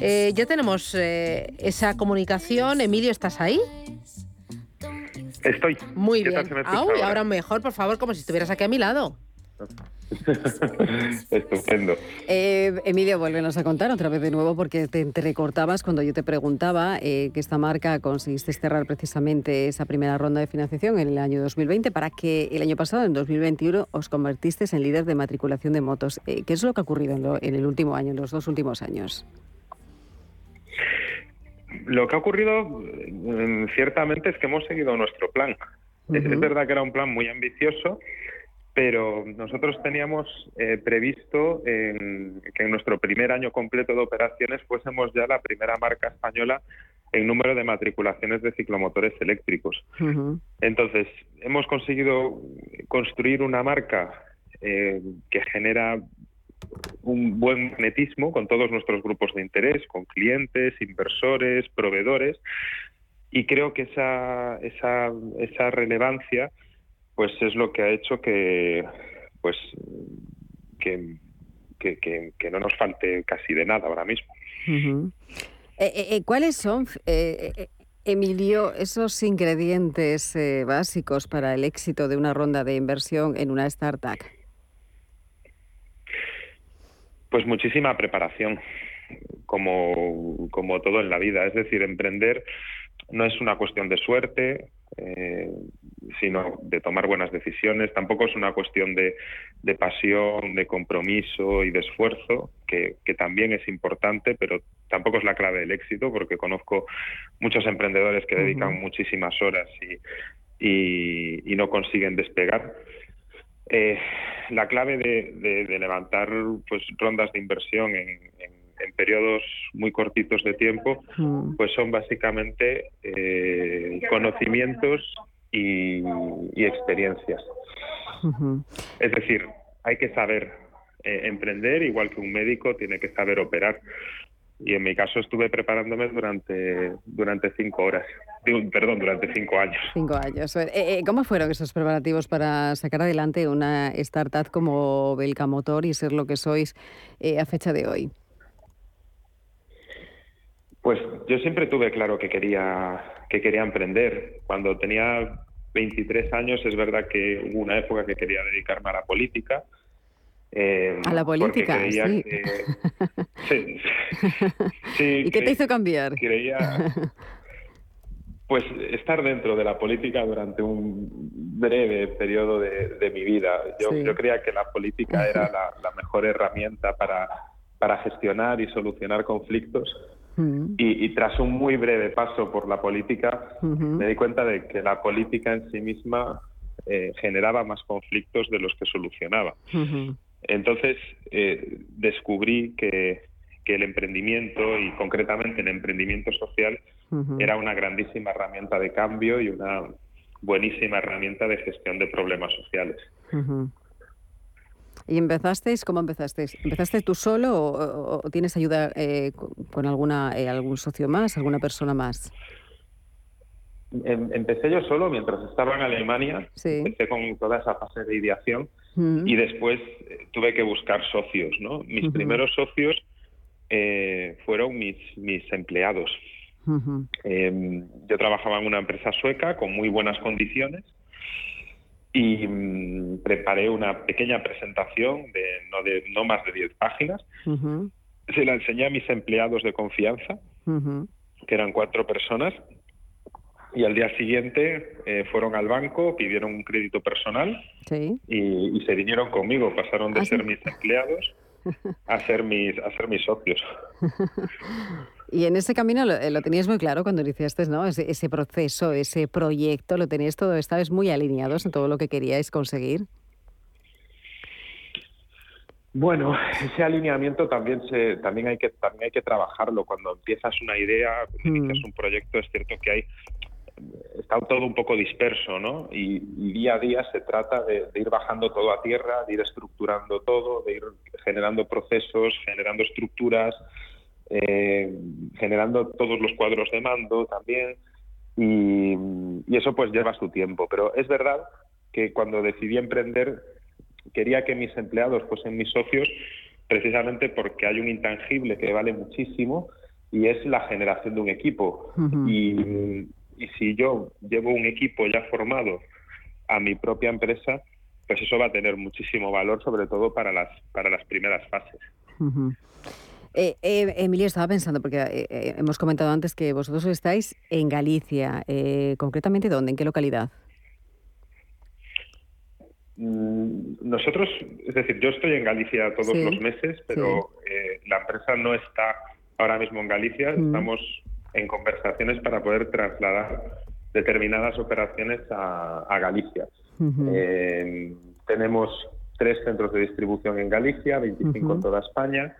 Eh, ya tenemos eh, esa comunicación. Emilio, ¿estás ahí? Estoy. Muy ¿Qué tal bien. me Au, ahora mejor, por favor, como si estuvieras aquí a mi lado. Estupendo. Eh, Emilio, vuélvenos a contar otra vez de nuevo porque te entrecortabas cuando yo te preguntaba eh, que esta marca conseguiste cerrar precisamente esa primera ronda de financiación en el año 2020 para que el año pasado, en 2021, os convertisteis en líder de matriculación de motos. Eh, ¿Qué es lo que ha ocurrido en, lo- en el último año, en los dos últimos años? Lo que ha ocurrido, mm, ciertamente, es que hemos seguido nuestro plan. Es- verdad que era un plan muy ambicioso, pero nosotros teníamos eh, previsto en- que en nuestro primer año completo de operaciones fuésemos ya la primera marca española en número de matriculaciones de ciclomotores eléctricos. Entonces, hemos conseguido construir una marca eh, que genera un buen magnetismo con todos nuestros grupos de interés, con clientes, inversores, proveedores, y creo que esa, esa, esa relevancia pues es lo que ha hecho que pues que, que, que- que no nos falte casi de nada ahora mismo. Eh, eh, eh, ¿Cuáles son, eh, Emilio, esos ingredientes básicos para el éxito de una ronda de inversión en una startup? Pues muchísima preparación. como, como todo en la vida. Es decir, emprender no es una cuestión de suerte, eh, sino de tomar buenas decisiones. Tampoco es una cuestión de, de pasión, de compromiso y de esfuerzo, que, que, también es importante, pero tampoco es la clave del éxito, porque conozco muchos emprendedores que dedican muchísimas horas y, y, y, no consiguen despegar. Eh, la clave de, de, de, levantar pues rondas de inversión en, en, en periodos muy cortitos de tiempo, pues son básicamente eh, conocimientos y, y experiencias. Uh -huh. Es decir, hay que saber eh, emprender, igual que un médico tiene que saber operar. Y en mi caso estuve preparándome durante, durante cinco horas, perdón, durante cinco años. Cinco años. Eh, eh, ¿Cómo fueron esos preparativos para sacar adelante una startup como Belka Motor y ser lo que sois eh, a fecha de hoy? Pues yo siempre tuve claro que quería, que quería emprender. Cuando tenía 23 años es verdad que hubo una época que quería dedicarme a la política. Eh, a la política, sí. Que, sí, sí. ¿Y qué te hizo cambiar? Creía, pues estar dentro de la política durante un breve periodo de, de mi vida. Yo, sí. yo, creía que la política era la, la mejor herramienta para, para gestionar y solucionar conflictos y, y, tras un muy breve paso por la política, me di cuenta de que la política en sí misma eh, generaba más conflictos de los que solucionaba. Entonces eh, descubrí que, que, el emprendimiento, y concretamente el emprendimiento social, era una grandísima herramienta de cambio y una buenísima herramienta de gestión de problemas sociales. ¿Y empezasteis? ¿Cómo empezasteis? ¿Empezaste tú solo o, o tienes ayuda eh, con alguna eh, algún socio más, alguna persona más? Em, empecé yo solo mientras estaba en Alemania. Sí. Empecé con toda esa fase de ideación uh -huh. y después eh, tuve que buscar socios. ¿no? Mis uh -huh. primeros socios eh, fueron mis, mis empleados. Uh -huh. eh, yo trabajaba en una empresa sueca con muy buenas condiciones y mmm, preparé una pequeña presentación de no, de, no más de 10 páginas. Uh -huh. Se la enseñé a mis empleados de confianza, uh -huh. que eran cuatro personas, y al día siguiente eh, fueron al banco, pidieron un crédito personal sí. y, y, se vinieron conmigo, pasaron de ¿Ah, ser sí? mis empleados a ser mis, a ser mis socios. Y en ese camino lo, lo, tenías muy claro cuando iniciaste, ¿no? Ese, ese, proceso, ese proyecto, lo tenías todo, estabas muy alineados en todo lo que queríais conseguir. Bueno, ese alineamiento también se, también hay que también hay que trabajarlo. Cuando empiezas una idea, cuando mm. inicias un proyecto, es cierto que hay está todo un poco disperso, ¿no? Y, y día a día se trata de, de, ir bajando todo a tierra, de ir estructurando todo, de ir generando procesos, generando estructuras, eh, generando todos los cuadros de mando también. Y, y, eso pues lleva su tiempo. Pero es verdad que cuando decidí emprender quería que mis empleados fuesen mis socios precisamente porque hay un intangible que vale muchísimo y es la generación de un equipo. Uh -huh. y, y si yo llevo un equipo ya formado a mi propia empresa, pues eso va a tener muchísimo valor, sobre todo para las, para las primeras fases. Uh -huh. Eh, eh, Emilio, estaba pensando, porque eh, eh, hemos comentado antes que vosotros estáis en Galicia. Eh, ¿Concretamente dónde? ¿En qué localidad? Mm, nosotros, es decir, yo estoy en Galicia todos sí, los meses, pero sí. Eh, la empresa no está ahora mismo en Galicia. Mm. Estamos en conversaciones para poder trasladar determinadas operaciones a, a Galicia. Uh -huh. tenemos tres centros de distribución en Galicia, 25 uh -huh. en toda España,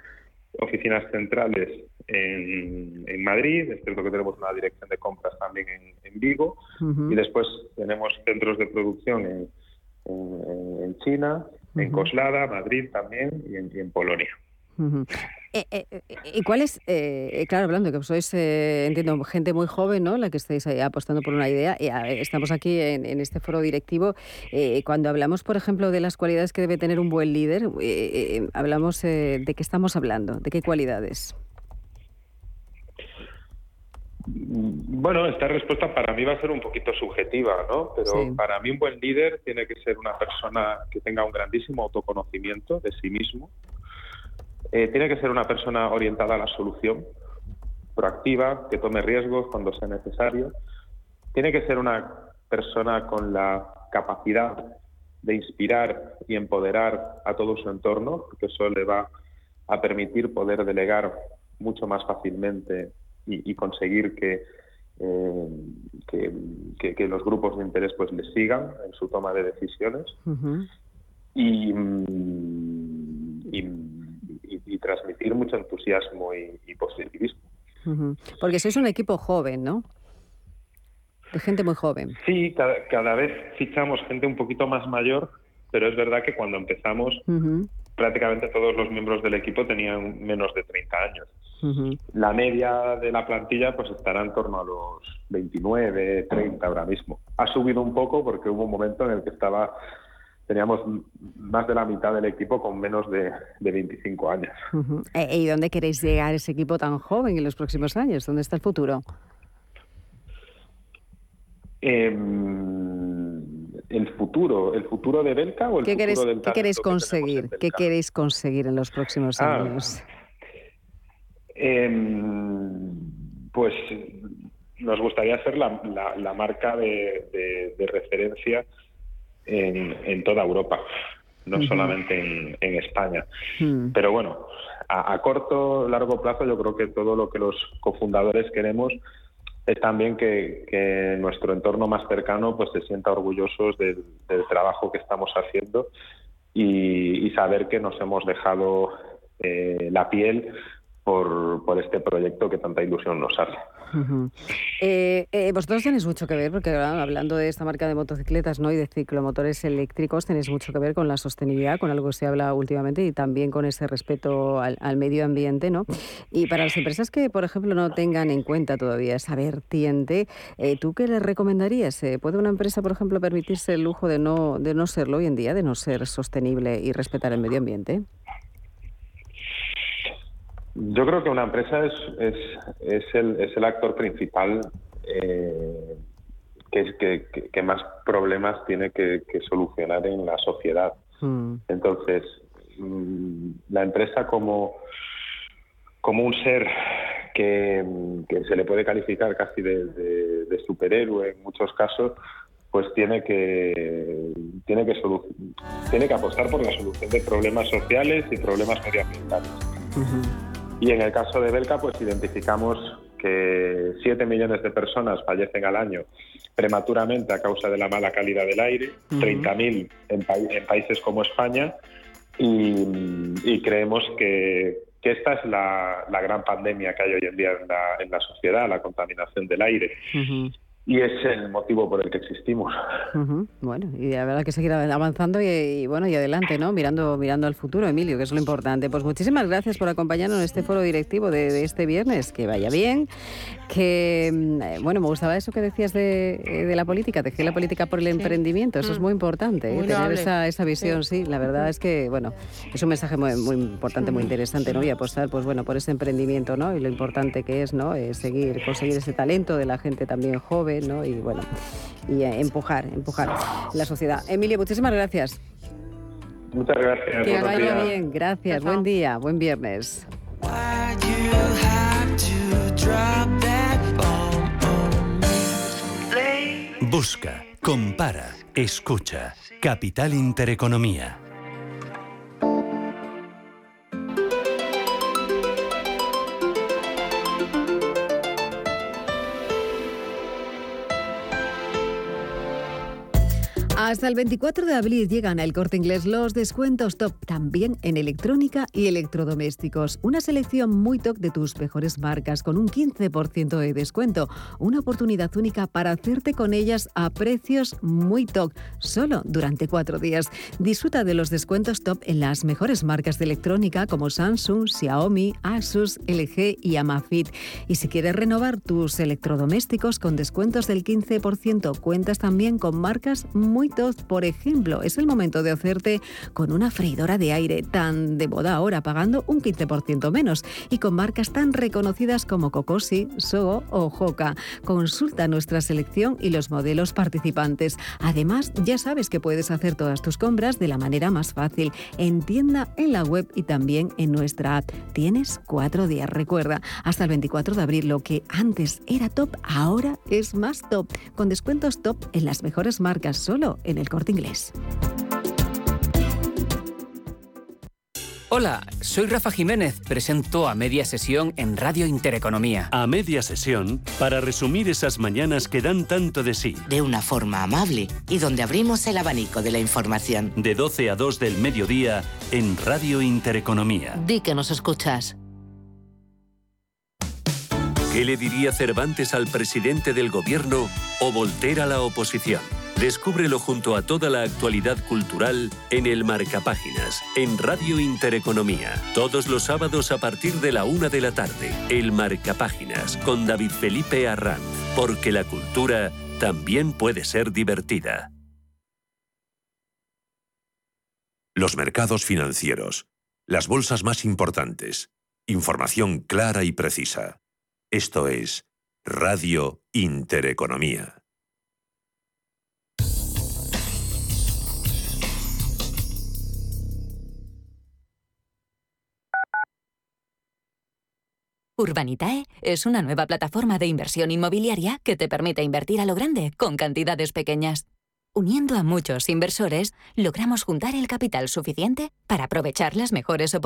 oficinas centrales en, en, Madrid, es cierto que tenemos una dirección de compras también en, en Vigo, uh -huh. y después tenemos centros de producción en, en China, en Coslada, Madrid también y en, y en Polonia. Uh -huh. Eh, eh, eh, ¿Y cuál es, eh, claro, hablando que sois, entiendo, gente muy joven, ¿no? La que estáis ahí apostando por una idea. Estamos aquí en, en, este foro directivo. Cuando hablamos, por ejemplo, de las cualidades que debe tener un buen líder, hablamos de qué estamos hablando, de qué cualidades. Bueno, esta respuesta para mí va a ser un poquito subjetiva, ¿no? Pero sí. para mí un buen líder tiene que ser una persona que tenga un grandísimo autoconocimiento de sí mismo, Eh, tiene que ser una persona orientada a la solución, proactiva, que tome riesgos cuando sea necesario. Tiene que ser una persona con la capacidad de inspirar y empoderar a todo su entorno, porque eso le va a permitir poder delegar mucho más fácilmente y, conseguir eh, que, que, los grupos de interés pues le sigan en su toma de decisiones y, y, transmitir mucho entusiasmo y, positivismo. Porque sois un equipo joven, ¿no? De gente muy joven. Sí, cada, vez fichamos gente un poquito más mayor, pero es verdad que cuando empezamos prácticamente todos los miembros del equipo tenían menos de 30 años. La media de la plantilla pues estará en torno a los 29, 30 ahora mismo. Ha subido un poco porque hubo un momento en el que estaba teníamos más de la mitad del equipo con menos de, 25 años. Eh, ¿Y dónde queréis llegar ese equipo tan joven en los próximos años? ¿Dónde está el futuro? Em, el futuro, el futuro de Belka o el ¿Qué futuro queréis, del ¿Qué queréis conseguir? ¿Qué queréis conseguir en los próximos ah. años? Em, pues nos gustaría ser la, marca de, referencia en, toda Europa, no solamente en, España. Hmm. Pero bueno, a, a corto, largo plazo yo creo que todo lo que los cofundadores queremos es también que, nuestro entorno más cercano pues se sienta orgullosos del, trabajo que estamos haciendo y, saber que nos hemos dejado eh, la piel por, este proyecto que tanta ilusión nos hace. Eh, eh, vosotros tenéis mucho que ver, porque hablando de esta marca de motocicletas ¿no? y de ciclomotores eléctricos, tenéis mucho que ver con la sostenibilidad, con algo que se habla últimamente, y también con ese respeto al, medio ambiente. ¿no? Y para las empresas que, por ejemplo, no tengan en cuenta todavía esa vertiente, eh, ¿tú qué les recomendarías? ¿Puede una empresa, por ejemplo, permitirse el lujo de no, de no serlo hoy en día, de no ser sostenible y respetar el medio ambiente? Yo creo que una empresa es, es, es, el, es el actor principal eh, que, que, que, más problemas tiene que, solucionar en la sociedad. Hmm. Entonces, mm, la empresa como, como un ser que, se le puede calificar casi de, de, superhéroe en muchos casos, pues tiene que tiene que tiene que apostar por la solución de problemas sociales y problemas medioambientales. Y en el caso de Belka, pues identificamos que 7 millones de personas fallecen al año prematuramente a causa de la mala calidad del aire, 30.000 en, en, países como España, y, creemos que, esta es la, gran pandemia que hay hoy en día en la, sociedad, la contaminación del aire y es el motivo por el que existimos. Bueno, y la verdad que seguir avanzando y, bueno y adelante, ¿no? Mirando mirando al futuro, Emilio, que es lo importante. Pues muchísimas gracias por acompañarnos en este foro directivo de, este viernes. Que vaya bien. Que mm, eh, bueno, me gustaba eso que decías de, eh, de la política, de que la política por el emprendimiento. Eso es mm. muy importante, ¿eh? tener esa, esa visión, sí. La verdad es que bueno, es un mensaje muy, muy importante, muy interesante, ¿no? Y apostar, pues bueno, por ese emprendimiento, ¿no? Y lo importante que es, ¿no? seguir, conseguir ese talento de la gente también joven y bueno, y eh, empujar, empujar la sociedad. Emilio, muchísimas gracias. Muchas gracias. Que vaya bien, gracias. Buen día, buen viernes. Busca, compara, escucha. Capital Intereconomía. Hasta el 24 de abril llegan al corte inglés los descuentos top también en electrónica y electrodomésticos. Una selección muy top de tus mejores marcas con un 15% de descuento. Una oportunidad única para hacerte con ellas a precios muy top, solo durante cuatro días. Disfruta de los descuentos top en las mejores marcas de electrónica como Samsung, Xiaomi, Asus, LG y Amazfit. Y si quieres renovar tus electrodomésticos con descuentos del 15%, cuentas también con marcas muy por ejemplo, es el momento de hacerte con una freidora de aire tan de moda ahora, pagando un 15% menos y con marcas tan reconocidas como Cocosi, Soho o Joca. Consulta nuestra selección y los modelos participantes. Además, ya sabes que puedes hacer todas tus compras de la manera más fácil en tienda, en la web y también en nuestra app. Tienes cuatro días, recuerda, hasta el 24 de abril lo que antes era top, ahora es más top, con descuentos top en las mejores marcas solo en el corte inglés. Hola, soy Rafa Jiménez, presento a media sesión en Radio Intereconomía. A media sesión, para resumir esas mañanas que dan tanto de sí. De una forma amable y donde abrimos el abanico de la información. De 12 a 2 del mediodía en Radio Intereconomía. Di que nos escuchas. ¿Qué le diría Cervantes al presidente del gobierno o Voltaire a la oposición? Descúbrelo junto a toda la actualidad cultural en el Marcapáginas, en Radio Intereconomía. Todos los sábados a partir de la una de la tarde. El Marcapáginas con David Felipe Arranz. Porque la cultura también puede ser divertida. Los mercados financieros. Las bolsas más importantes. Información clara y precisa. Esto es Radio Intereconomía. Urbanitae es una nueva plataforma de inversión inmobiliaria que te permite invertir a lo grande con cantidades pequeñas. Uniendo a muchos inversores, logramos juntar el capital suficiente para aprovechar las mejores oportunidades